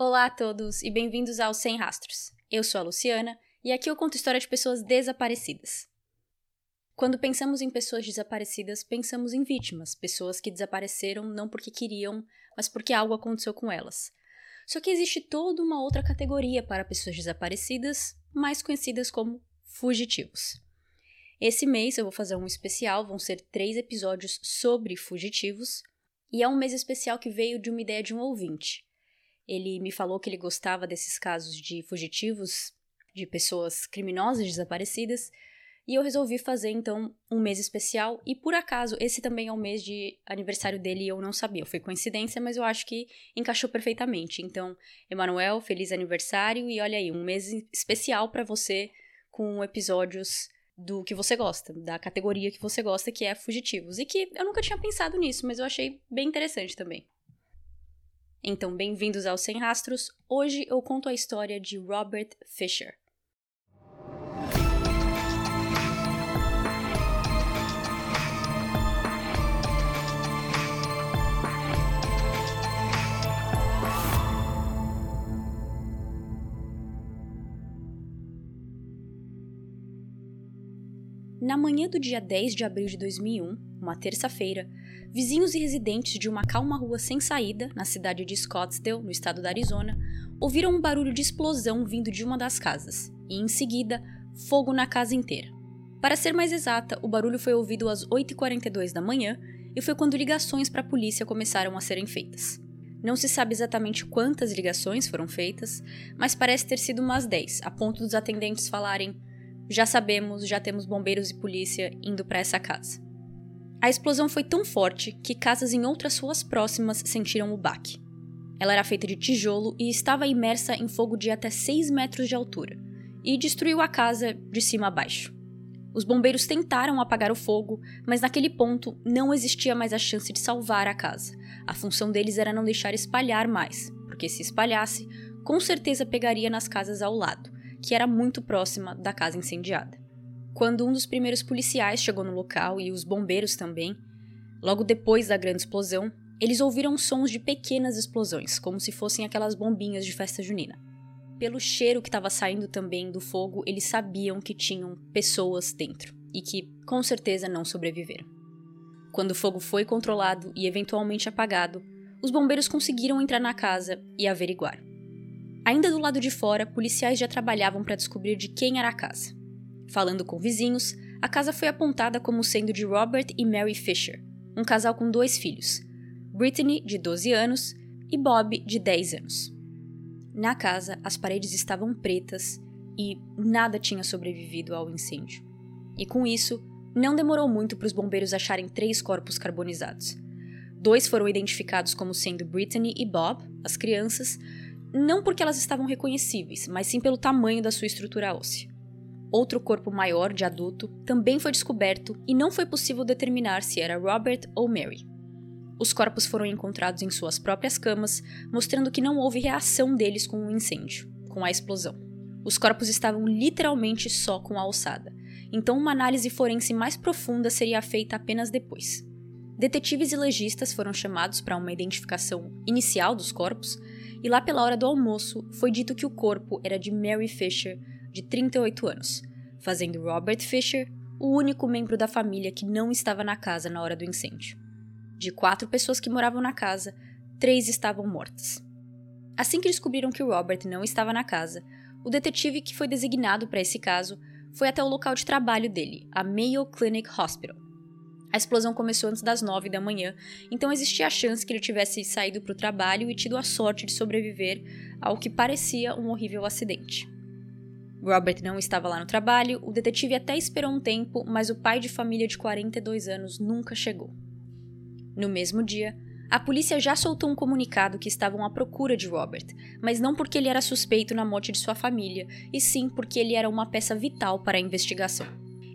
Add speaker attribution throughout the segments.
Speaker 1: Olá a todos e bem-vindos ao Sem Rastros. Eu sou a Luciana e aqui eu conto história de pessoas desaparecidas. Quando pensamos em pessoas desaparecidas, pensamos em vítimas, pessoas que desapareceram não porque queriam, mas porque algo aconteceu com elas. Só que existe toda uma outra categoria para pessoas desaparecidas, mais conhecidas como fugitivos. Esse mês eu vou fazer um especial, vão ser três episódios sobre fugitivos, e é um mês especial que veio de uma ideia de um ouvinte. Ele me falou que ele gostava desses casos de fugitivos, de pessoas criminosas desaparecidas, e eu resolvi fazer então um mês especial. E por acaso, esse também é o mês de aniversário dele e eu não sabia. Foi coincidência, mas eu acho que encaixou perfeitamente. Então, Emanuel, feliz aniversário e olha aí, um mês especial para você com episódios do que você gosta, da categoria que você gosta, que é fugitivos. E que eu nunca tinha pensado nisso, mas eu achei bem interessante também. Então, bem-vindos ao Sem Rastros. Hoje eu conto a história de Robert Fisher. Na manhã do dia 10 de abril de 2001, uma terça-feira, vizinhos e residentes de uma calma rua sem saída, na cidade de Scottsdale, no estado da Arizona, ouviram um barulho de explosão vindo de uma das casas, e em seguida, fogo na casa inteira. Para ser mais exata, o barulho foi ouvido às 8h42 da manhã e foi quando ligações para a polícia começaram a serem feitas. Não se sabe exatamente quantas ligações foram feitas, mas parece ter sido umas 10, a ponto dos atendentes falarem já sabemos, já temos bombeiros e polícia indo para essa casa. A explosão foi tão forte que casas em outras ruas próximas sentiram o baque. Ela era feita de tijolo e estava imersa em fogo de até 6 metros de altura, e destruiu a casa de cima a baixo. Os bombeiros tentaram apagar o fogo, mas naquele ponto não existia mais a chance de salvar a casa. A função deles era não deixar espalhar mais, porque se espalhasse, com certeza pegaria nas casas ao lado, que era muito próxima da casa incendiada. Quando um dos primeiros policiais chegou no local e os bombeiros também, logo depois da grande explosão, eles ouviram sons de pequenas explosões, como se fossem aquelas bombinhas de festa junina. Pelo cheiro que estava saindo também do fogo, eles sabiam que tinham pessoas dentro e que com certeza não sobreviveram. Quando o fogo foi controlado e eventualmente apagado, os bombeiros conseguiram entrar na casa e averiguar. Ainda do lado de fora, policiais já trabalhavam para descobrir de quem era a casa. Falando com vizinhos, a casa foi apontada como sendo de Robert e Mary Fisher, um casal com dois filhos, Brittany, de 12 anos, e Bob, de 10 anos. Na casa, as paredes estavam pretas e nada tinha sobrevivido ao incêndio. E com isso, não demorou muito para os bombeiros acharem três corpos carbonizados. Dois foram identificados como sendo Brittany e Bob, as crianças, não porque elas estavam reconhecíveis, mas sim pelo tamanho da sua estrutura óssea. Outro corpo maior, de adulto, também foi descoberto e não foi possível determinar se era Robert ou Mary. Os corpos foram encontrados em suas próprias camas, mostrando que não houve reação deles com o incêndio, com a explosão. Os corpos estavam literalmente só com a alçada, então uma análise forense mais profunda seria feita apenas depois. Detetives e legistas foram chamados para uma identificação inicial dos corpos, e lá pela hora do almoço foi dito que o corpo era de Mary Fisher, de 38 anos, fazendo Robert Fisher o único membro da família que não estava na casa na hora do incêndio. De quatro pessoas que moravam na casa, três estavam mortas. Assim que descobriram que Robert não estava na casa, o detetive que foi designado para esse caso foi até o local de trabalho dele, a Mayo Clinic Hospital, a explosão começou antes das nove da manhã, então existia a chance que ele tivesse saído para o trabalho e tido a sorte de sobreviver ao que parecia um horrível acidente. Robert não estava lá no trabalho, o detetive até esperou um tempo, mas o pai de família de 42 anos nunca chegou. No mesmo dia, a polícia já soltou um comunicado que estavam à procura de Robert, mas não porque ele era suspeito na morte de sua família, e sim porque ele era uma peça vital para a investigação.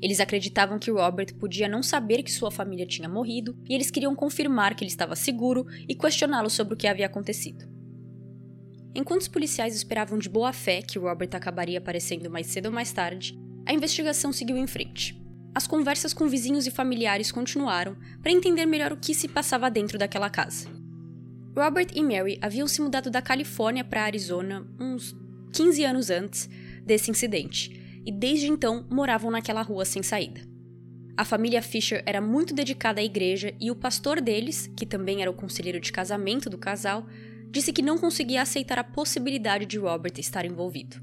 Speaker 1: Eles acreditavam que Robert podia não saber que sua família tinha morrido e eles queriam confirmar que ele estava seguro e questioná-lo sobre o que havia acontecido. Enquanto os policiais esperavam de boa fé que Robert acabaria aparecendo mais cedo ou mais tarde, a investigação seguiu em frente. As conversas com vizinhos e familiares continuaram para entender melhor o que se passava dentro daquela casa. Robert e Mary haviam se mudado da Califórnia para Arizona uns 15 anos antes desse incidente, e desde então moravam naquela rua sem saída. A família Fisher era muito dedicada à igreja e o pastor deles, que também era o conselheiro de casamento do casal, disse que não conseguia aceitar a possibilidade de Robert estar envolvido.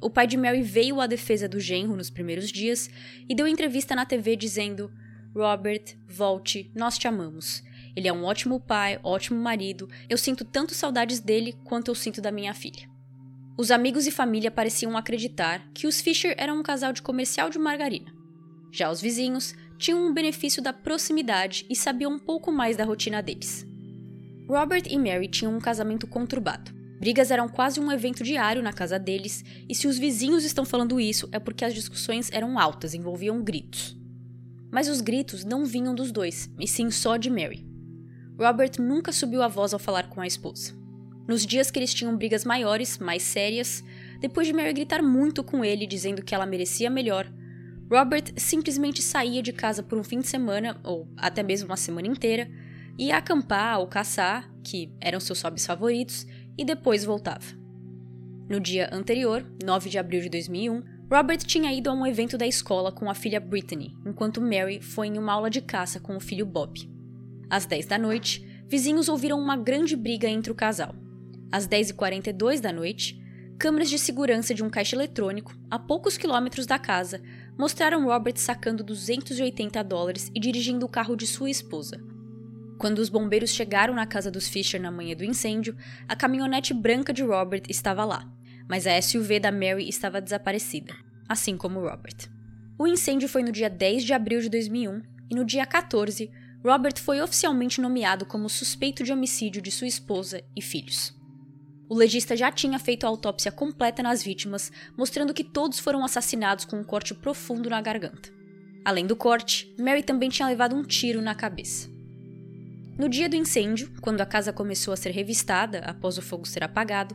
Speaker 1: O pai de Mary veio à defesa do genro nos primeiros dias e deu entrevista na TV dizendo: Robert, volte, nós te amamos. Ele é um ótimo pai, ótimo marido. Eu sinto tanto saudades dele quanto eu sinto da minha filha. Os amigos e família pareciam acreditar que os Fisher eram um casal de comercial de margarina. Já os vizinhos tinham um benefício da proximidade e sabiam um pouco mais da rotina deles. Robert e Mary tinham um casamento conturbado. Brigas eram quase um evento diário na casa deles, e se os vizinhos estão falando isso é porque as discussões eram altas, envolviam gritos. Mas os gritos não vinham dos dois, e sim só de Mary. Robert nunca subiu a voz ao falar com a esposa. Nos dias que eles tinham brigas maiores, mais sérias, depois de Mary gritar muito com ele dizendo que ela merecia melhor, Robert simplesmente saía de casa por um fim de semana, ou até mesmo uma semana inteira, ia acampar ou caçar, que eram seus hobbies favoritos, e depois voltava. No dia anterior, 9 de abril de 2001, Robert tinha ido a um evento da escola com a filha Brittany, enquanto Mary foi em uma aula de caça com o filho Bob. Às 10 da noite, vizinhos ouviram uma grande briga entre o casal. Às 10h42 da noite, câmeras de segurança de um caixa eletrônico, a poucos quilômetros da casa, mostraram Robert sacando 280 dólares e dirigindo o carro de sua esposa, quando os bombeiros chegaram na casa dos Fisher na manhã do incêndio, a caminhonete branca de Robert estava lá, mas a SUV da Mary estava desaparecida, assim como Robert. O incêndio foi no dia 10 de abril de 2001 e no dia 14, Robert foi oficialmente nomeado como suspeito de homicídio de sua esposa e filhos. O legista já tinha feito a autópsia completa nas vítimas, mostrando que todos foram assassinados com um corte profundo na garganta. Além do corte, Mary também tinha levado um tiro na cabeça. No dia do incêndio, quando a casa começou a ser revistada após o fogo ser apagado,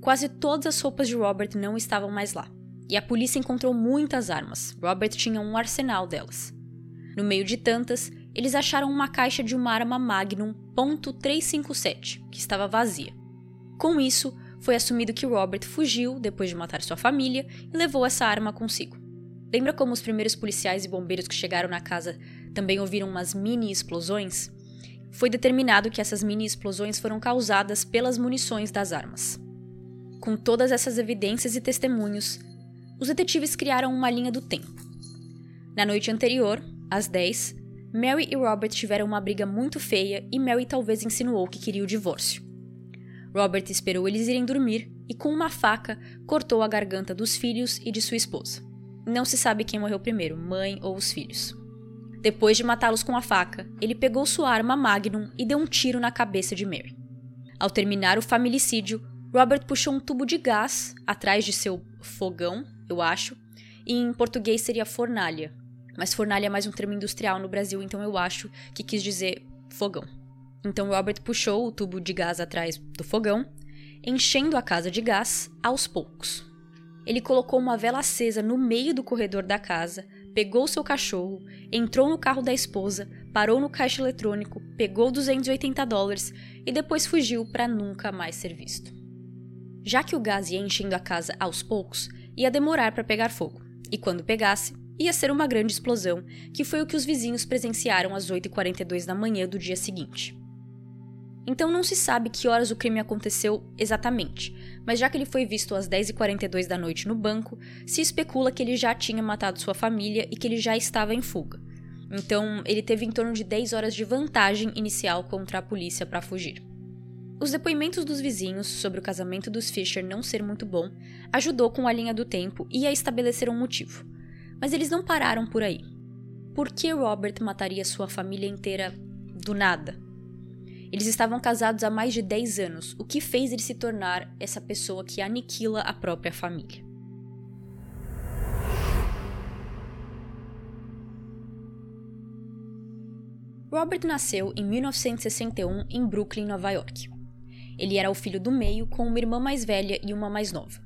Speaker 1: quase todas as roupas de Robert não estavam mais lá. E a polícia encontrou muitas armas. Robert tinha um arsenal delas. No meio de tantas, eles acharam uma caixa de uma arma Magnum .357, que estava vazia. Com isso, foi assumido que Robert fugiu depois de matar sua família e levou essa arma consigo. Lembra como os primeiros policiais e bombeiros que chegaram na casa também ouviram umas mini explosões? Foi determinado que essas mini explosões foram causadas pelas munições das armas. Com todas essas evidências e testemunhos, os detetives criaram uma linha do tempo. Na noite anterior, às 10, Mary e Robert tiveram uma briga muito feia e Mary talvez insinuou que queria o divórcio. Robert esperou eles irem dormir e, com uma faca, cortou a garganta dos filhos e de sua esposa. Não se sabe quem morreu primeiro, mãe ou os filhos. Depois de matá-los com a faca, ele pegou sua arma Magnum e deu um tiro na cabeça de Mary. Ao terminar o familicídio, Robert puxou um tubo de gás atrás de seu fogão, eu acho, e em português seria fornalha. Mas fornalha é mais um termo industrial no Brasil, então eu acho que quis dizer fogão. Então Robert puxou o tubo de gás atrás do fogão, enchendo a casa de gás aos poucos. Ele colocou uma vela acesa no meio do corredor da casa, pegou seu cachorro, entrou no carro da esposa, parou no caixa eletrônico, pegou 280 dólares e depois fugiu para nunca mais ser visto. Já que o gás ia enchendo a casa aos poucos, ia demorar para pegar fogo, e quando pegasse, ia ser uma grande explosão, que foi o que os vizinhos presenciaram às 8h42 da manhã do dia seguinte. Então não se sabe que horas o crime aconteceu exatamente, mas já que ele foi visto às 10h42 da noite no banco, se especula que ele já tinha matado sua família e que ele já estava em fuga. Então ele teve em torno de 10 horas de vantagem inicial contra a polícia para fugir. Os depoimentos dos vizinhos sobre o casamento dos Fisher não ser muito bom ajudou com a linha do tempo e a estabelecer um motivo. Mas eles não pararam por aí. Por que Robert mataria sua família inteira do nada? Eles estavam casados há mais de 10 anos, o que fez ele se tornar essa pessoa que aniquila a própria família. Robert nasceu em 1961 em Brooklyn, Nova York. Ele era o filho do meio, com uma irmã mais velha e uma mais nova.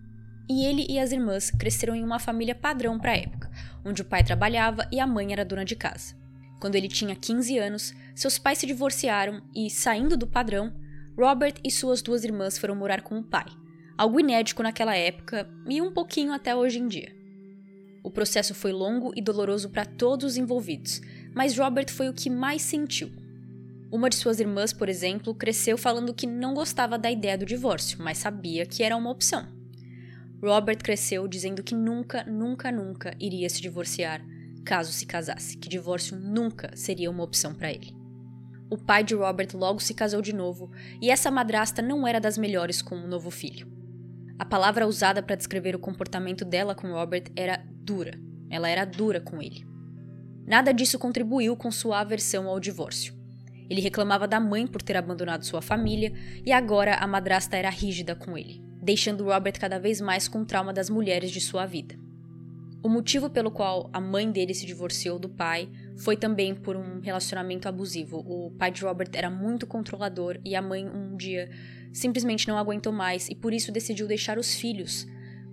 Speaker 1: E ele e as irmãs cresceram em uma família padrão para a época, onde o pai trabalhava e a mãe era dona de casa. Quando ele tinha 15 anos, seus pais se divorciaram e, saindo do padrão, Robert e suas duas irmãs foram morar com o pai, algo inédito naquela época e um pouquinho até hoje em dia. O processo foi longo e doloroso para todos os envolvidos, mas Robert foi o que mais sentiu. Uma de suas irmãs, por exemplo, cresceu falando que não gostava da ideia do divórcio, mas sabia que era uma opção. Robert cresceu dizendo que nunca, nunca, nunca iria se divorciar caso se casasse, que divórcio nunca seria uma opção para ele. O pai de Robert logo se casou de novo e essa madrasta não era das melhores com o novo filho. A palavra usada para descrever o comportamento dela com Robert era dura. Ela era dura com ele. Nada disso contribuiu com sua aversão ao divórcio. Ele reclamava da mãe por ter abandonado sua família e agora a madrasta era rígida com ele, deixando Robert cada vez mais com o trauma das mulheres de sua vida. O motivo pelo qual a mãe dele se divorciou do pai foi também por um relacionamento abusivo. O pai de Robert era muito controlador e a mãe um dia simplesmente não aguentou mais e por isso decidiu deixar os filhos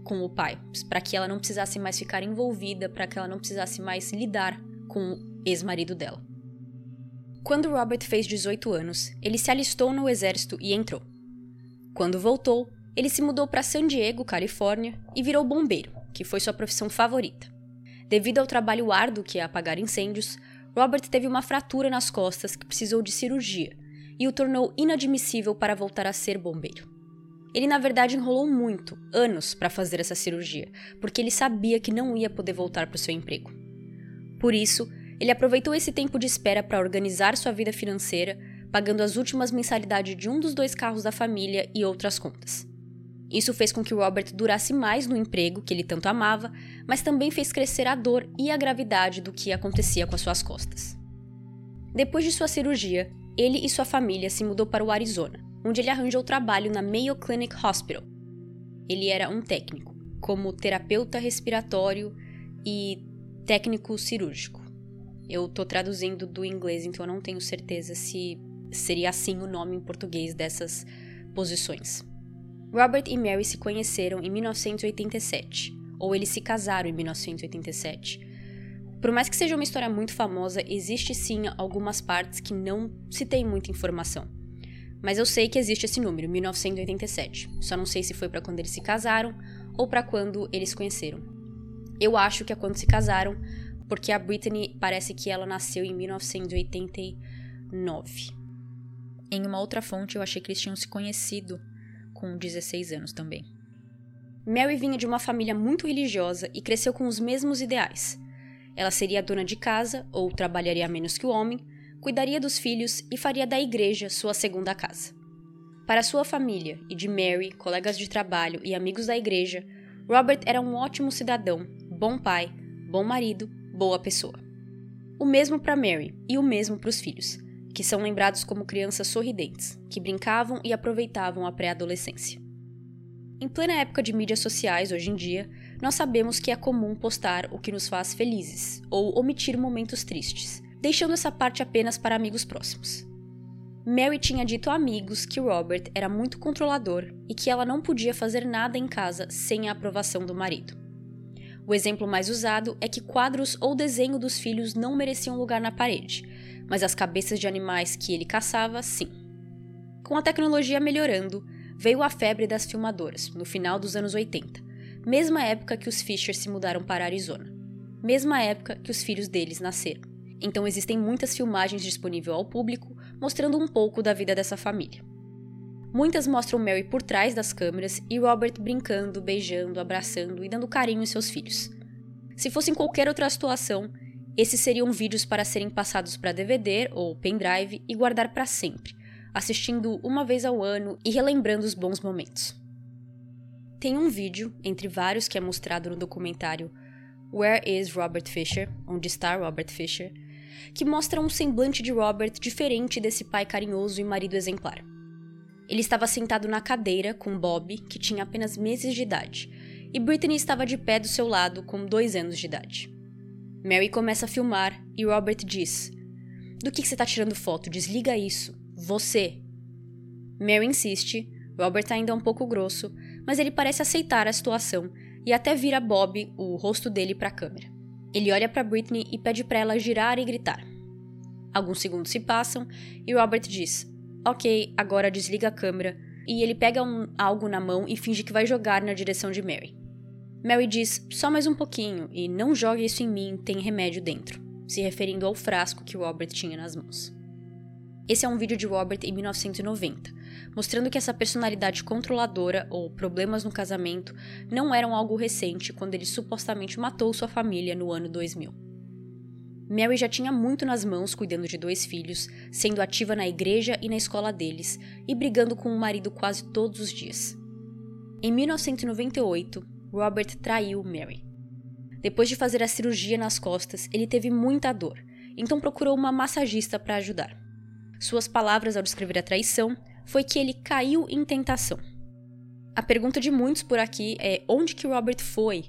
Speaker 1: com o pai, para que ela não precisasse mais ficar envolvida, para que ela não precisasse mais lidar com o ex-marido dela. Quando Robert fez 18 anos, ele se alistou no exército e entrou. Quando voltou, ele se mudou para San Diego, Califórnia, e virou bombeiro, que foi sua profissão favorita. Devido ao trabalho árduo que é apagar incêndios, Robert teve uma fratura nas costas que precisou de cirurgia e o tornou inadmissível para voltar a ser bombeiro. Ele, na verdade, enrolou muito, anos, para fazer essa cirurgia, porque ele sabia que não ia poder voltar para o seu emprego. Por isso, ele aproveitou esse tempo de espera para organizar sua vida financeira, pagando as últimas mensalidades de um dos dois carros da família e outras contas. Isso fez com que Robert durasse mais no emprego que ele tanto amava, mas também fez crescer a dor e a gravidade do que acontecia com as suas costas. Depois de sua cirurgia, ele e sua família se mudou para o Arizona, onde ele arranjou trabalho na Mayo Clinic Hospital. Ele era um técnico, como terapeuta respiratório e técnico cirúrgico. Eu estou traduzindo do inglês, então eu não tenho certeza se seria assim o nome em português dessas posições. Robert e Mary se conheceram em 1987, ou eles se casaram em 1987. Por mais que seja uma história muito famosa, existe sim algumas partes que não se tem muita informação. Mas eu sei que existe esse número, 1987. Só não sei se foi para quando eles se casaram ou para quando eles conheceram. Eu acho que é quando se casaram, porque a Britney parece que ela nasceu em 1989. Em uma outra fonte eu achei que eles tinham se conhecido com 16 anos também. Mary vinha de uma família muito religiosa e cresceu com os mesmos ideais. Ela seria dona de casa, ou trabalharia menos que o homem, cuidaria dos filhos e faria da igreja sua segunda casa. Para sua família e de Mary, colegas de trabalho e amigos da igreja, Robert era um ótimo cidadão, bom pai, bom marido, boa pessoa. O mesmo para Mary e o mesmo para os filhos que são lembrados como crianças sorridentes, que brincavam e aproveitavam a pré-adolescência. Em plena época de mídias sociais, hoje em dia, nós sabemos que é comum postar o que nos faz felizes ou omitir momentos tristes, deixando essa parte apenas para amigos próximos. Mary tinha dito a amigos que Robert era muito controlador e que ela não podia fazer nada em casa sem a aprovação do marido. O exemplo mais usado é que quadros ou desenho dos filhos não mereciam lugar na parede, mas as cabeças de animais que ele caçava, sim. Com a tecnologia melhorando, veio a febre das filmadoras, no final dos anos 80, mesma época que os Fisher se mudaram para Arizona, mesma época que os filhos deles nasceram. Então existem muitas filmagens disponíveis ao público mostrando um pouco da vida dessa família. Muitas mostram Mary por trás das câmeras e Robert brincando, beijando, abraçando e dando carinho em seus filhos. Se fosse em qualquer outra situação, esses seriam vídeos para serem passados para DVD ou pendrive e guardar para sempre, assistindo uma vez ao ano e relembrando os bons momentos. Tem um vídeo, entre vários que é mostrado no documentário Where is Robert Fisher? Onde está Robert Fisher? que mostra um semblante de Robert diferente desse pai carinhoso e marido exemplar. Ele estava sentado na cadeira com Bob, que tinha apenas meses de idade, e Brittany estava de pé do seu lado com dois anos de idade. Mary começa a filmar e Robert diz: Do que, você está tirando foto? Desliga isso. Você. Mary insiste, Robert ainda é um pouco grosso, mas ele parece aceitar a situação e até vira Bob, o rosto dele, para a câmera. Ele olha para Britney e pede para ela girar e gritar. Alguns segundos se passam e Robert diz: Ok, agora desliga a câmera. E ele pega um, algo na mão e finge que vai jogar na direção de Mary. Mary diz: só mais um pouquinho e não jogue isso em mim, tem remédio dentro, se referindo ao frasco que Robert tinha nas mãos. Esse é um vídeo de Robert em 1990, mostrando que essa personalidade controladora ou problemas no casamento não eram algo recente quando ele supostamente matou sua família no ano 2000. Mary já tinha muito nas mãos cuidando de dois filhos, sendo ativa na igreja e na escola deles, e brigando com o marido quase todos os dias. Em 1998, Robert traiu Mary. Depois de fazer a cirurgia nas costas, ele teve muita dor, então procurou uma massagista para ajudar. Suas palavras ao descrever a traição foi que ele caiu em tentação. A pergunta de muitos por aqui é onde que Robert foi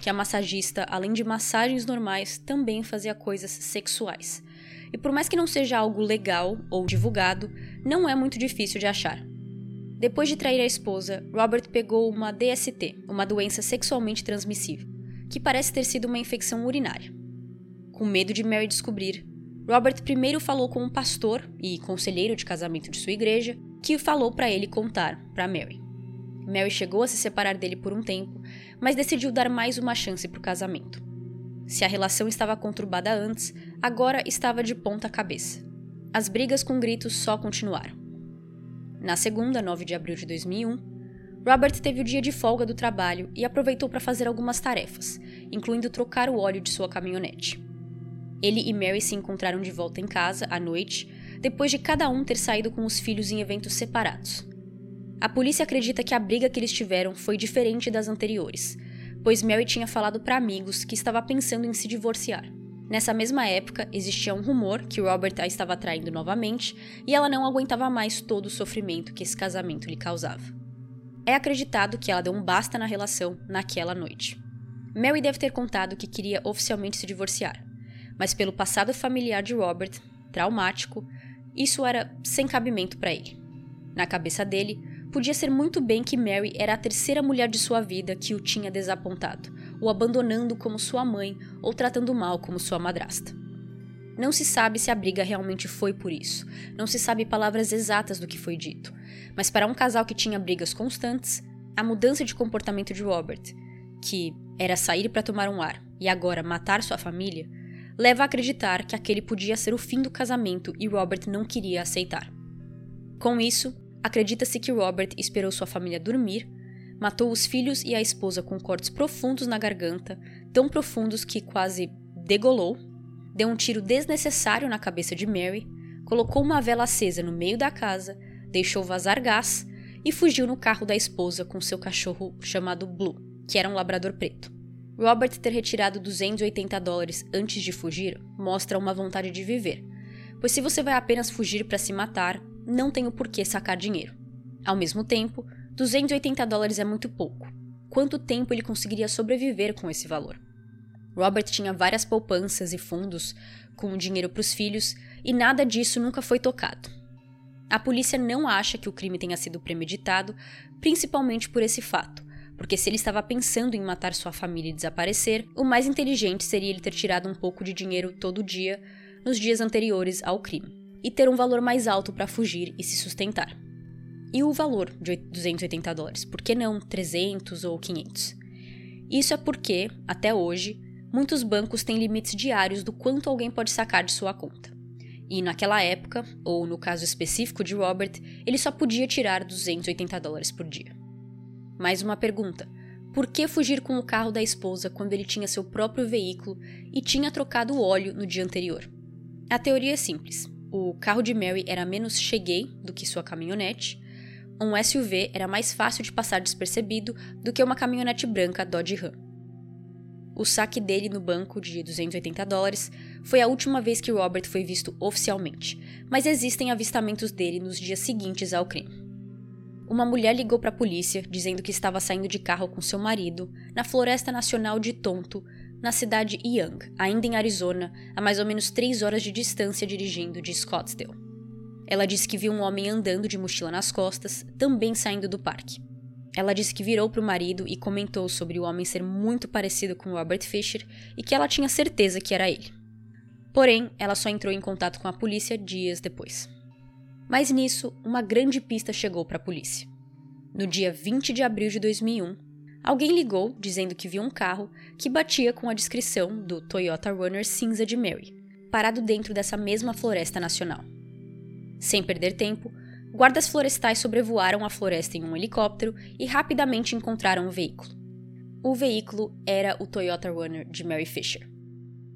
Speaker 1: que a massagista, além de massagens normais, também fazia coisas sexuais. E por mais que não seja algo legal ou divulgado, não é muito difícil de achar. Depois de trair a esposa, Robert pegou uma DST, uma doença sexualmente transmissível, que parece ter sido uma infecção urinária. Com medo de Mary descobrir, Robert primeiro falou com um pastor e conselheiro de casamento de sua igreja, que falou para ele contar para Mary. Mary chegou a se separar dele por um tempo, mas decidiu dar mais uma chance para o casamento. Se a relação estava conturbada antes, agora estava de ponta cabeça. As brigas com gritos só continuaram. Na segunda, 9 de abril de 2001, Robert teve o dia de folga do trabalho e aproveitou para fazer algumas tarefas, incluindo trocar o óleo de sua caminhonete. Ele e Mary se encontraram de volta em casa à noite, depois de cada um ter saído com os filhos em eventos separados. A polícia acredita que a briga que eles tiveram foi diferente das anteriores, pois Mary tinha falado para amigos que estava pensando em se divorciar. Nessa mesma época, existia um rumor que Robert a estava traindo novamente e ela não aguentava mais todo o sofrimento que esse casamento lhe causava. É acreditado que ela deu um basta na relação naquela noite. Mary deve ter contado que queria oficialmente se divorciar, mas pelo passado familiar de Robert, traumático, isso era sem cabimento para ele. Na cabeça dele, Podia ser muito bem que Mary era a terceira mulher de sua vida que o tinha desapontado, o abandonando como sua mãe ou tratando mal como sua madrasta. Não se sabe se a briga realmente foi por isso, não se sabe palavras exatas do que foi dito, mas para um casal que tinha brigas constantes, a mudança de comportamento de Robert, que era sair para tomar um ar e agora matar sua família, leva a acreditar que aquele podia ser o fim do casamento e Robert não queria aceitar. Com isso, Acredita-se que Robert esperou sua família dormir, matou os filhos e a esposa com cortes profundos na garganta, tão profundos que quase degolou, deu um tiro desnecessário na cabeça de Mary, colocou uma vela acesa no meio da casa, deixou vazar gás e fugiu no carro da esposa com seu cachorro chamado Blue, que era um labrador preto. Robert ter retirado 280 dólares antes de fugir mostra uma vontade de viver, pois se você vai apenas fugir para se matar, não tenho por que sacar dinheiro. Ao mesmo tempo, 280 dólares é muito pouco. Quanto tempo ele conseguiria sobreviver com esse valor? Robert tinha várias poupanças e fundos com dinheiro para os filhos e nada disso nunca foi tocado. A polícia não acha que o crime tenha sido premeditado, principalmente por esse fato, porque se ele estava pensando em matar sua família e desaparecer, o mais inteligente seria ele ter tirado um pouco de dinheiro todo dia nos dias anteriores ao crime e ter um valor mais alto para fugir e se sustentar. E o valor de 280 dólares? Por que não 300 ou 500? Isso é porque, até hoje, muitos bancos têm limites diários do quanto alguém pode sacar de sua conta. E naquela época, ou no caso específico de Robert, ele só podia tirar 280 dólares por dia. Mais uma pergunta: por que fugir com o carro da esposa quando ele tinha seu próprio veículo e tinha trocado o óleo no dia anterior? A teoria é simples. O carro de Mary era menos cheguei do que sua caminhonete. Um SUV era mais fácil de passar despercebido do que uma caminhonete branca Dodge Ram. O saque dele no banco de 280 dólares foi a última vez que Robert foi visto oficialmente, mas existem avistamentos dele nos dias seguintes ao crime. Uma mulher ligou para a polícia dizendo que estava saindo de carro com seu marido na Floresta Nacional de Tonto na cidade Young, ainda em Arizona, a mais ou menos 3 horas de distância dirigindo de Scottsdale. Ela disse que viu um homem andando de mochila nas costas, também saindo do parque. Ela disse que virou para o marido e comentou sobre o homem ser muito parecido com Robert Fisher e que ela tinha certeza que era ele. Porém, ela só entrou em contato com a polícia dias depois. Mas nisso, uma grande pista chegou para a polícia. No dia 20 de abril de 2001, alguém ligou dizendo que viu um carro que batia com a descrição do Toyota Runner cinza de Mary, parado dentro dessa mesma floresta nacional. Sem perder tempo, guardas florestais sobrevoaram a floresta em um helicóptero e rapidamente encontraram o veículo. O veículo era o Toyota Runner de Mary Fisher.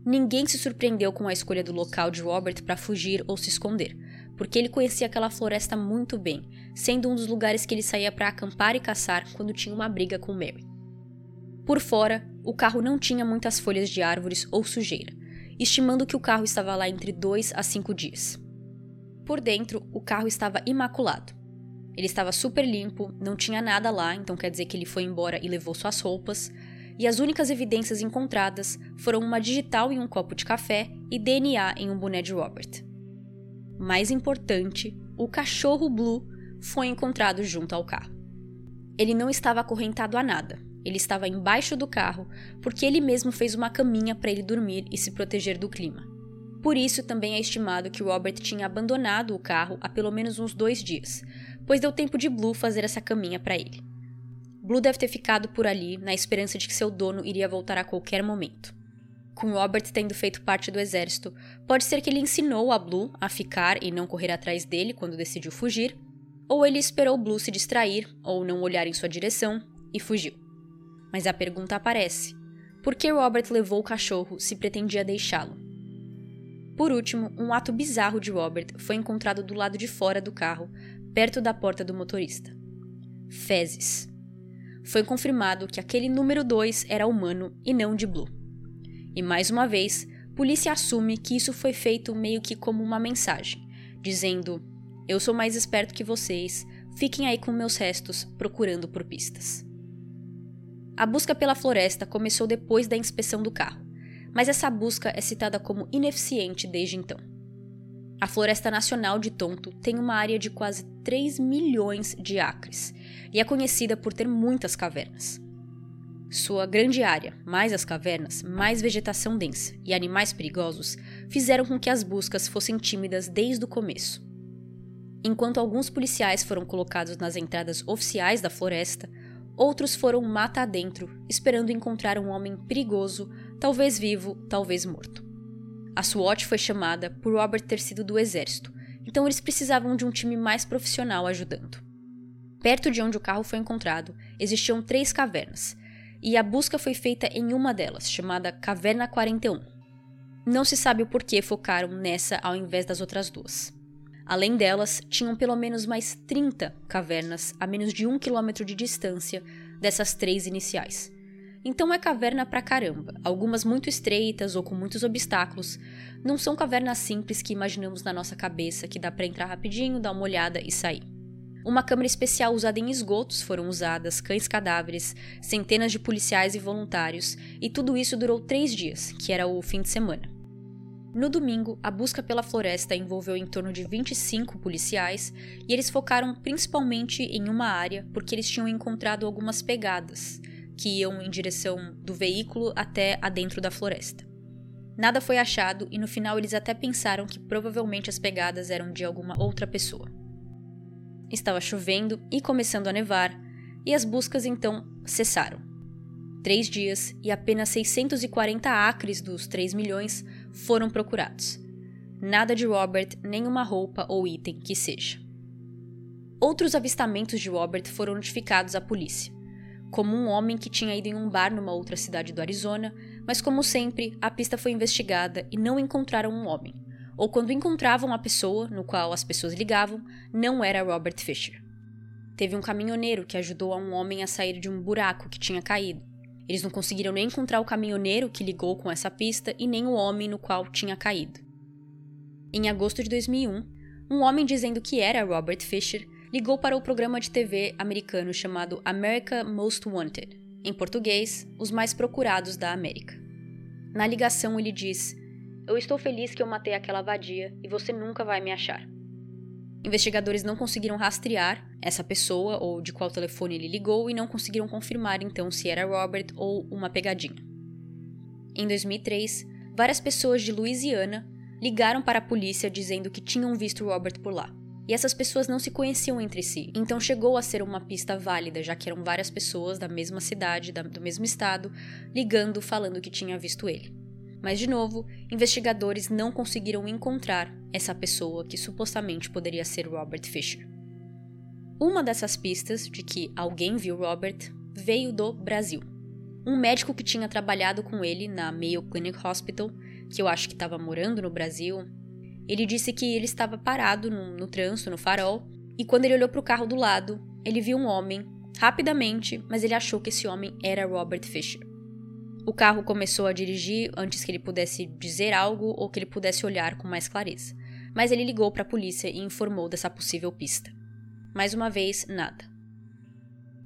Speaker 1: Ninguém se surpreendeu com a escolha do local de Robert para fugir ou se esconder, porque ele conhecia aquela floresta muito bem, sendo um dos lugares que ele saía para acampar e caçar quando tinha uma briga com Mary. Por fora, o carro não tinha muitas folhas de árvores ou sujeira, estimando que o carro estava lá entre dois a cinco dias. Por dentro, o carro estava imaculado. Ele estava super limpo, não tinha nada lá, então quer dizer que ele foi embora e levou suas roupas, e as únicas evidências encontradas foram uma digital em um copo de café e DNA em um boné de Robert mais importante, o cachorro Blue foi encontrado junto ao carro. Ele não estava acorrentado a nada. Ele estava embaixo do carro porque ele mesmo fez uma caminha para ele dormir e se proteger do clima. Por isso, também é estimado que Robert tinha abandonado o carro há pelo menos uns dois dias, pois deu tempo de Blue fazer essa caminha para ele. Blue deve ter ficado por ali na esperança de que seu dono iria voltar a qualquer momento com Robert tendo feito parte do exército, pode ser que ele ensinou a Blue a ficar e não correr atrás dele quando decidiu fugir, ou ele esperou Blue se distrair ou não olhar em sua direção e fugiu. Mas a pergunta aparece: por que Robert levou o cachorro se pretendia deixá-lo? Por último, um ato bizarro de Robert foi encontrado do lado de fora do carro, perto da porta do motorista. Fezes. Foi confirmado que aquele número 2 era humano e não de Blue. E mais uma vez, polícia assume que isso foi feito meio que como uma mensagem, dizendo: Eu sou mais esperto que vocês, fiquem aí com meus restos procurando por pistas. A busca pela floresta começou depois da inspeção do carro, mas essa busca é citada como ineficiente desde então. A Floresta Nacional de Tonto tem uma área de quase 3 milhões de acres e é conhecida por ter muitas cavernas. Sua grande área, mais as cavernas, mais vegetação densa e animais perigosos fizeram com que as buscas fossem tímidas desde o começo. Enquanto alguns policiais foram colocados nas entradas oficiais da floresta, outros foram mata adentro, esperando encontrar um homem perigoso, talvez vivo, talvez morto. A SWAT foi chamada por Robert ter sido do exército, então eles precisavam de um time mais profissional ajudando. Perto de onde o carro foi encontrado, existiam três cavernas, e a busca foi feita em uma delas, chamada Caverna 41. Não se sabe o porquê focaram nessa ao invés das outras duas. Além delas, tinham pelo menos mais 30 cavernas a menos de um quilômetro de distância dessas três iniciais. Então é caverna pra caramba, algumas muito estreitas ou com muitos obstáculos. Não são cavernas simples que imaginamos na nossa cabeça que dá para entrar rapidinho, dar uma olhada e sair. Uma câmera especial usada em esgotos foram usadas, cães cadáveres, centenas de policiais e voluntários, e tudo isso durou três dias, que era o fim de semana. No domingo, a busca pela floresta envolveu em torno de 25 policiais e eles focaram principalmente em uma área porque eles tinham encontrado algumas pegadas que iam em direção do veículo até adentro da floresta. Nada foi achado e no final eles até pensaram que provavelmente as pegadas eram de alguma outra pessoa. Estava chovendo e começando a nevar, e as buscas então cessaram. Três dias e apenas 640 acres dos 3 milhões foram procurados. Nada de Robert, nenhuma roupa ou item que seja. Outros avistamentos de Robert foram notificados à polícia, como um homem que tinha ido em um bar numa outra cidade do Arizona, mas como sempre, a pista foi investigada e não encontraram um homem, ou quando encontravam a pessoa no qual as pessoas ligavam, não era Robert Fisher. Teve um caminhoneiro que ajudou a um homem a sair de um buraco que tinha caído. Eles não conseguiram nem encontrar o caminhoneiro que ligou com essa pista e nem o homem no qual tinha caído. Em agosto de 2001, um homem dizendo que era Robert Fisher ligou para o programa de TV americano chamado America Most Wanted, em português, Os Mais Procurados da América. Na ligação, ele diz: eu estou feliz que eu matei aquela vadia e você nunca vai me achar. Investigadores não conseguiram rastrear essa pessoa ou de qual telefone ele ligou e não conseguiram confirmar então se era Robert ou uma pegadinha. Em 2003, várias pessoas de Louisiana ligaram para a polícia dizendo que tinham visto Robert por lá. e essas pessoas não se conheciam entre si. Então chegou a ser uma pista válida, já que eram várias pessoas da mesma cidade, da, do mesmo estado, ligando falando que tinha visto ele. Mas de novo, investigadores não conseguiram encontrar essa pessoa que supostamente poderia ser Robert Fisher. Uma dessas pistas de que alguém viu Robert veio do Brasil. Um médico que tinha trabalhado com ele na Mayo Clinic Hospital, que eu acho que estava morando no Brasil, ele disse que ele estava parado no, no trânsito, no farol, e quando ele olhou para o carro do lado, ele viu um homem, rapidamente, mas ele achou que esse homem era Robert Fisher. O carro começou a dirigir antes que ele pudesse dizer algo ou que ele pudesse olhar com mais clareza. Mas ele ligou para a polícia e informou dessa possível pista. Mais uma vez, nada.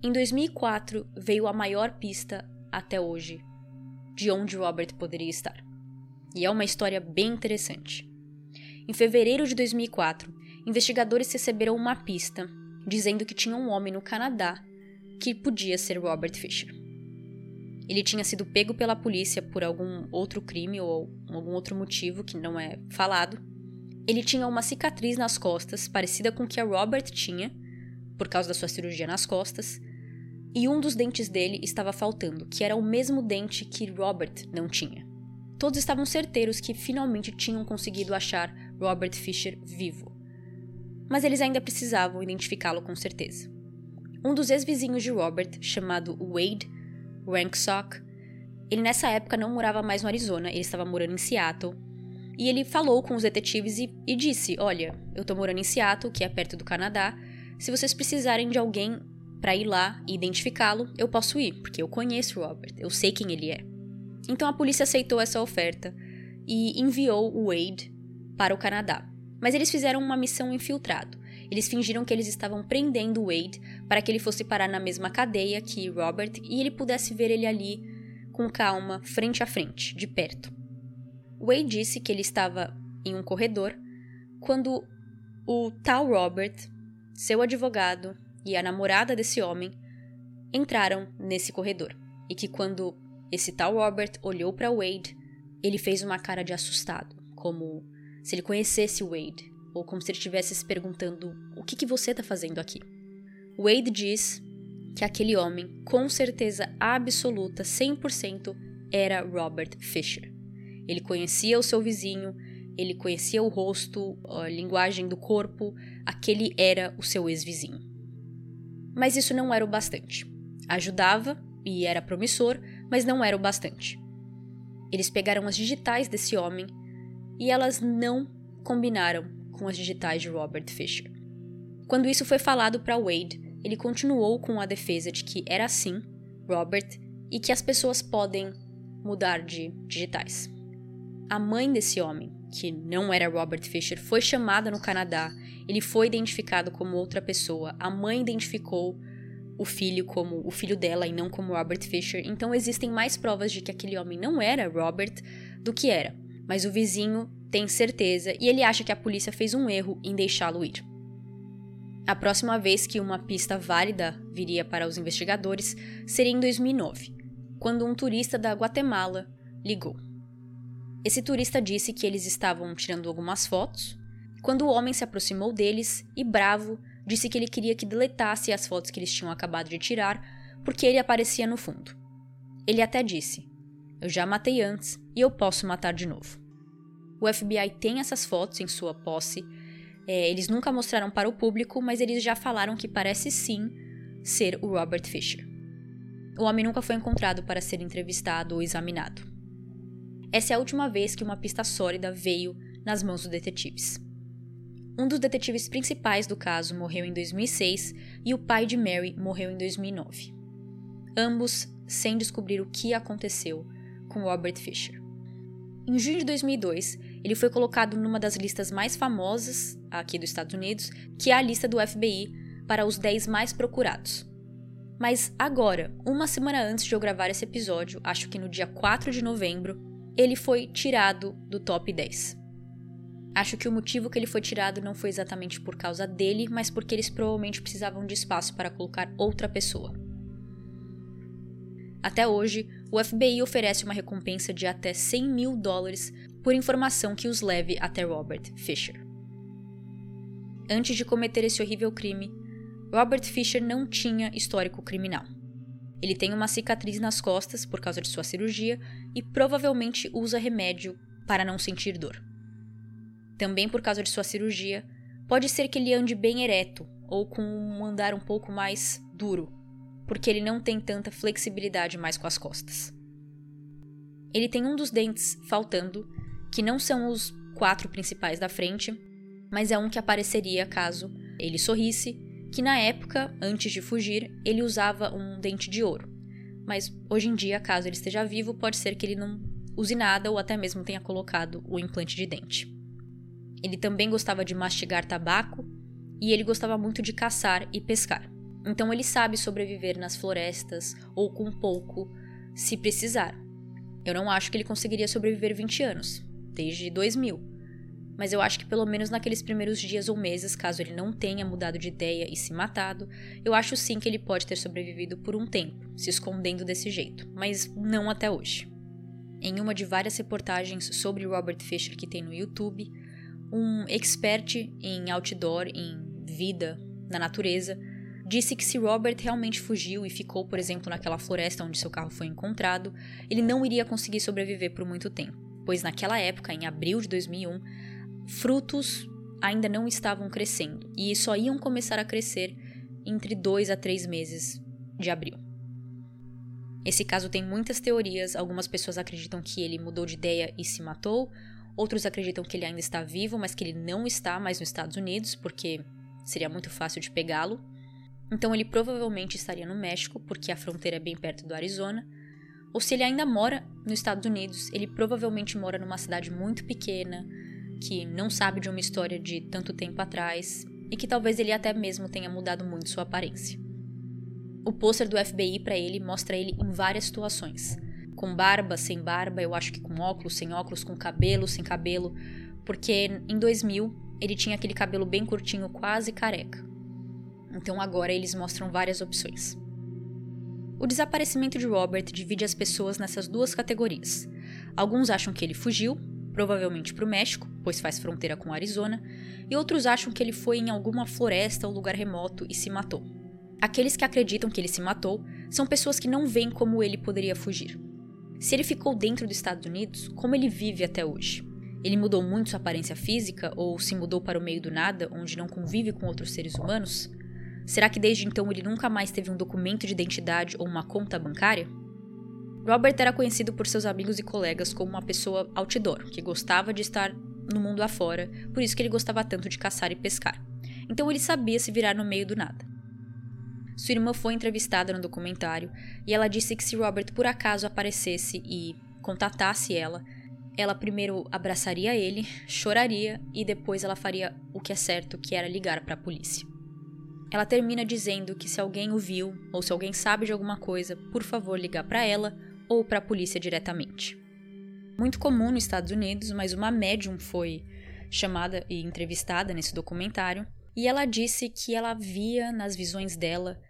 Speaker 1: Em 2004 veio a maior pista até hoje de onde Robert poderia estar. E é uma história bem interessante. Em fevereiro de 2004, investigadores receberam uma pista dizendo que tinha um homem no Canadá que podia ser Robert Fisher. Ele tinha sido pego pela polícia por algum outro crime ou algum outro motivo que não é falado. Ele tinha uma cicatriz nas costas, parecida com que a Robert tinha, por causa da sua cirurgia nas costas, e um dos dentes dele estava faltando, que era o mesmo dente que Robert não tinha. Todos estavam certeiros que finalmente tinham conseguido achar Robert Fisher vivo. Mas eles ainda precisavam identificá-lo com certeza. Um dos ex-vizinhos de Robert, chamado Wade Ranksock, ele nessa época não morava mais no Arizona, ele estava morando em Seattle. E ele falou com os detetives e, e disse: Olha, eu tô morando em Seattle, que é perto do Canadá. Se vocês precisarem de alguém para ir lá e identificá-lo, eu posso ir, porque eu conheço Robert, eu sei quem ele é. Então a polícia aceitou essa oferta e enviou o Wade para o Canadá. Mas eles fizeram uma missão infiltrado. Eles fingiram que eles estavam prendendo Wade para que ele fosse parar na mesma cadeia que Robert e ele pudesse ver ele ali com calma, frente a frente, de perto. Wade disse que ele estava em um corredor quando o tal Robert, seu advogado e a namorada desse homem entraram nesse corredor e que quando esse tal Robert olhou para Wade, ele fez uma cara de assustado, como se ele conhecesse Wade, ou como se ele estivesse se perguntando: o que, que você está fazendo aqui? Wade diz que aquele homem, com certeza absoluta, 100%, era Robert Fisher. Ele conhecia o seu vizinho, ele conhecia o rosto, a linguagem do corpo, aquele era o seu ex-vizinho. Mas isso não era o bastante. Ajudava e era promissor, mas não era o bastante. Eles pegaram as digitais desse homem e elas não combinaram com as digitais de Robert Fisher. Quando isso foi falado para Wade, ele continuou com a defesa de que era assim, Robert, e que as pessoas podem mudar de digitais. A mãe desse homem, que não era Robert Fisher, foi chamada no Canadá. Ele foi identificado como outra pessoa. A mãe identificou o filho como o filho dela e não como Robert Fisher. Então existem mais provas de que aquele homem não era Robert do que era mas o vizinho tem certeza e ele acha que a polícia fez um erro em deixá-lo ir. A próxima vez que uma pista válida viria para os investigadores seria em 2009, quando um turista da Guatemala ligou. Esse turista disse que eles estavam tirando algumas fotos, quando o homem se aproximou deles e, bravo, disse que ele queria que deletasse as fotos que eles tinham acabado de tirar, porque ele aparecia no fundo. Ele até disse: eu já matei antes e eu posso matar de novo. O FBI tem essas fotos em sua posse. É, eles nunca mostraram para o público, mas eles já falaram que parece sim ser o Robert Fisher. O homem nunca foi encontrado para ser entrevistado ou examinado. Essa é a última vez que uma pista sólida veio nas mãos dos detetives. Um dos detetives principais do caso morreu em 2006 e o pai de Mary morreu em 2009. Ambos sem descobrir o que aconteceu com Robert Fisher. Em junho de 2002, ele foi colocado numa das listas mais famosas aqui dos Estados Unidos, que é a lista do FBI para os 10 mais procurados. Mas agora, uma semana antes de eu gravar esse episódio, acho que no dia 4 de novembro, ele foi tirado do top 10. Acho que o motivo que ele foi tirado não foi exatamente por causa dele, mas porque eles provavelmente precisavam de espaço para colocar outra pessoa. Até hoje, o FBI oferece uma recompensa de até 100 mil dólares por informação que os leve até Robert Fisher. Antes de cometer esse horrível crime, Robert Fisher não tinha histórico criminal. Ele tem uma cicatriz nas costas por causa de sua cirurgia e provavelmente usa remédio para não sentir dor. Também por causa de sua cirurgia, pode ser que ele ande bem ereto ou com um andar um pouco mais duro, porque ele não tem tanta flexibilidade mais com as costas. Ele tem um dos dentes faltando, que não são os quatro principais da frente, mas é um que apareceria caso ele sorrisse, que na época, antes de fugir, ele usava um dente de ouro. Mas hoje em dia, caso ele esteja vivo, pode ser que ele não use nada ou até mesmo tenha colocado o implante de dente. Ele também gostava de mastigar tabaco e ele gostava muito de caçar e pescar. Então ele sabe sobreviver nas florestas ou com pouco, se precisar. Eu não acho que ele conseguiria sobreviver 20 anos, desde 2000. Mas eu acho que pelo menos naqueles primeiros dias ou meses, caso ele não tenha mudado de ideia e se matado, eu acho sim que ele pode ter sobrevivido por um tempo, se escondendo desse jeito, mas não até hoje. Em uma de várias reportagens sobre Robert Fisher que tem no YouTube, um expert em outdoor, em vida, na natureza, disse que se Robert realmente fugiu e ficou, por exemplo, naquela floresta onde seu carro foi encontrado, ele não iria conseguir sobreviver por muito tempo, pois naquela época, em abril de 2001, frutos ainda não estavam crescendo e só iam começar a crescer entre dois a três meses de abril. Esse caso tem muitas teorias, algumas pessoas acreditam que ele mudou de ideia e se matou, outros acreditam que ele ainda está vivo, mas que ele não está mais nos Estados Unidos, porque seria muito fácil de pegá-lo. Então ele provavelmente estaria no México, porque a fronteira é bem perto do Arizona. Ou se ele ainda mora nos Estados Unidos, ele provavelmente mora numa cidade muito pequena, que não sabe de uma história de tanto tempo atrás e que talvez ele até mesmo tenha mudado muito sua aparência. O pôster do FBI para ele mostra ele em várias situações. Com barba, sem barba, eu acho que com óculos, sem óculos, com cabelo, sem cabelo, porque em 2000 ele tinha aquele cabelo bem curtinho, quase careca. Então agora eles mostram várias opções. O desaparecimento de Robert divide as pessoas nessas duas categorias. Alguns acham que ele fugiu, provavelmente para o México, pois faz fronteira com Arizona, e outros acham que ele foi em alguma floresta ou lugar remoto e se matou. Aqueles que acreditam que ele se matou são pessoas que não veem como ele poderia fugir. Se ele ficou dentro dos Estados Unidos, como ele vive até hoje? Ele mudou muito sua aparência física ou se mudou para o meio do nada, onde não convive com outros seres humanos? Será que desde então ele nunca mais teve um documento de identidade ou uma conta bancária? Robert era conhecido por seus amigos e colegas como uma pessoa outdoor, que gostava de estar no mundo afora, por isso que ele gostava tanto de caçar e pescar. Então ele sabia se virar no meio do nada. Sua irmã foi entrevistada no documentário e ela disse que se Robert por acaso aparecesse e contatasse ela, ela primeiro abraçaria ele, choraria e depois ela faria o que é certo, que era ligar para a polícia. Ela termina dizendo que se alguém o viu ou se alguém sabe de alguma coisa, por favor ligar para ela ou para a polícia diretamente. Muito comum nos Estados Unidos, mas uma médium foi chamada e entrevistada nesse documentário e ela disse que ela via nas visões dela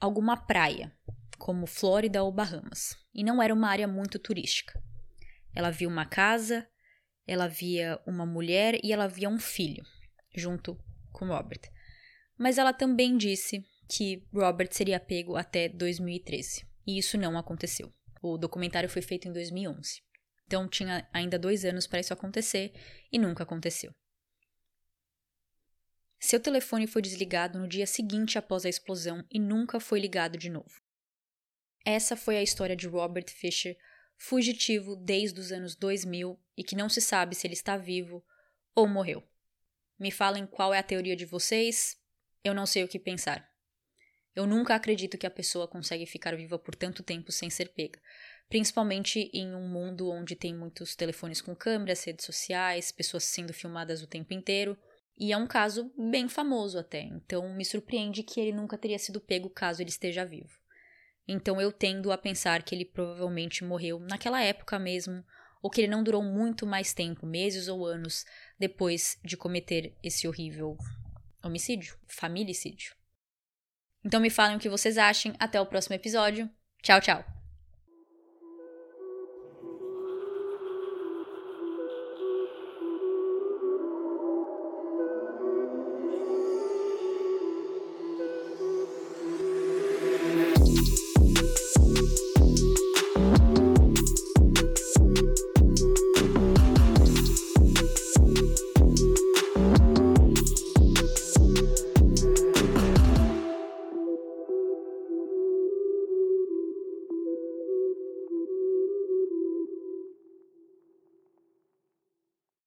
Speaker 1: alguma praia, como Flórida ou Bahamas, e não era uma área muito turística. Ela via uma casa, ela via uma mulher e ela via um filho, junto com Robert. Mas ela também disse que Robert seria pego até 2013. E isso não aconteceu. O documentário foi feito em 2011. Então tinha ainda dois anos para isso acontecer e nunca aconteceu. Seu telefone foi desligado no dia seguinte após a explosão e nunca foi ligado de novo. Essa foi a história de Robert Fisher, fugitivo desde os anos 2000 e que não se sabe se ele está vivo ou morreu. Me falem qual é a teoria de vocês, eu não sei o que pensar. Eu nunca acredito que a pessoa consegue ficar viva por tanto tempo sem ser pega, principalmente em um mundo onde tem muitos telefones com câmeras, redes sociais, pessoas sendo filmadas o tempo inteiro. E é um caso bem famoso até, então me surpreende que ele nunca teria sido pego caso ele esteja vivo. Então eu tendo a pensar que ele provavelmente morreu naquela época mesmo, ou que ele não durou muito mais tempo, meses ou anos, depois de cometer esse horrível homicídio, familicídio. Então me falem o que vocês achem. Até o próximo episódio. Tchau, tchau.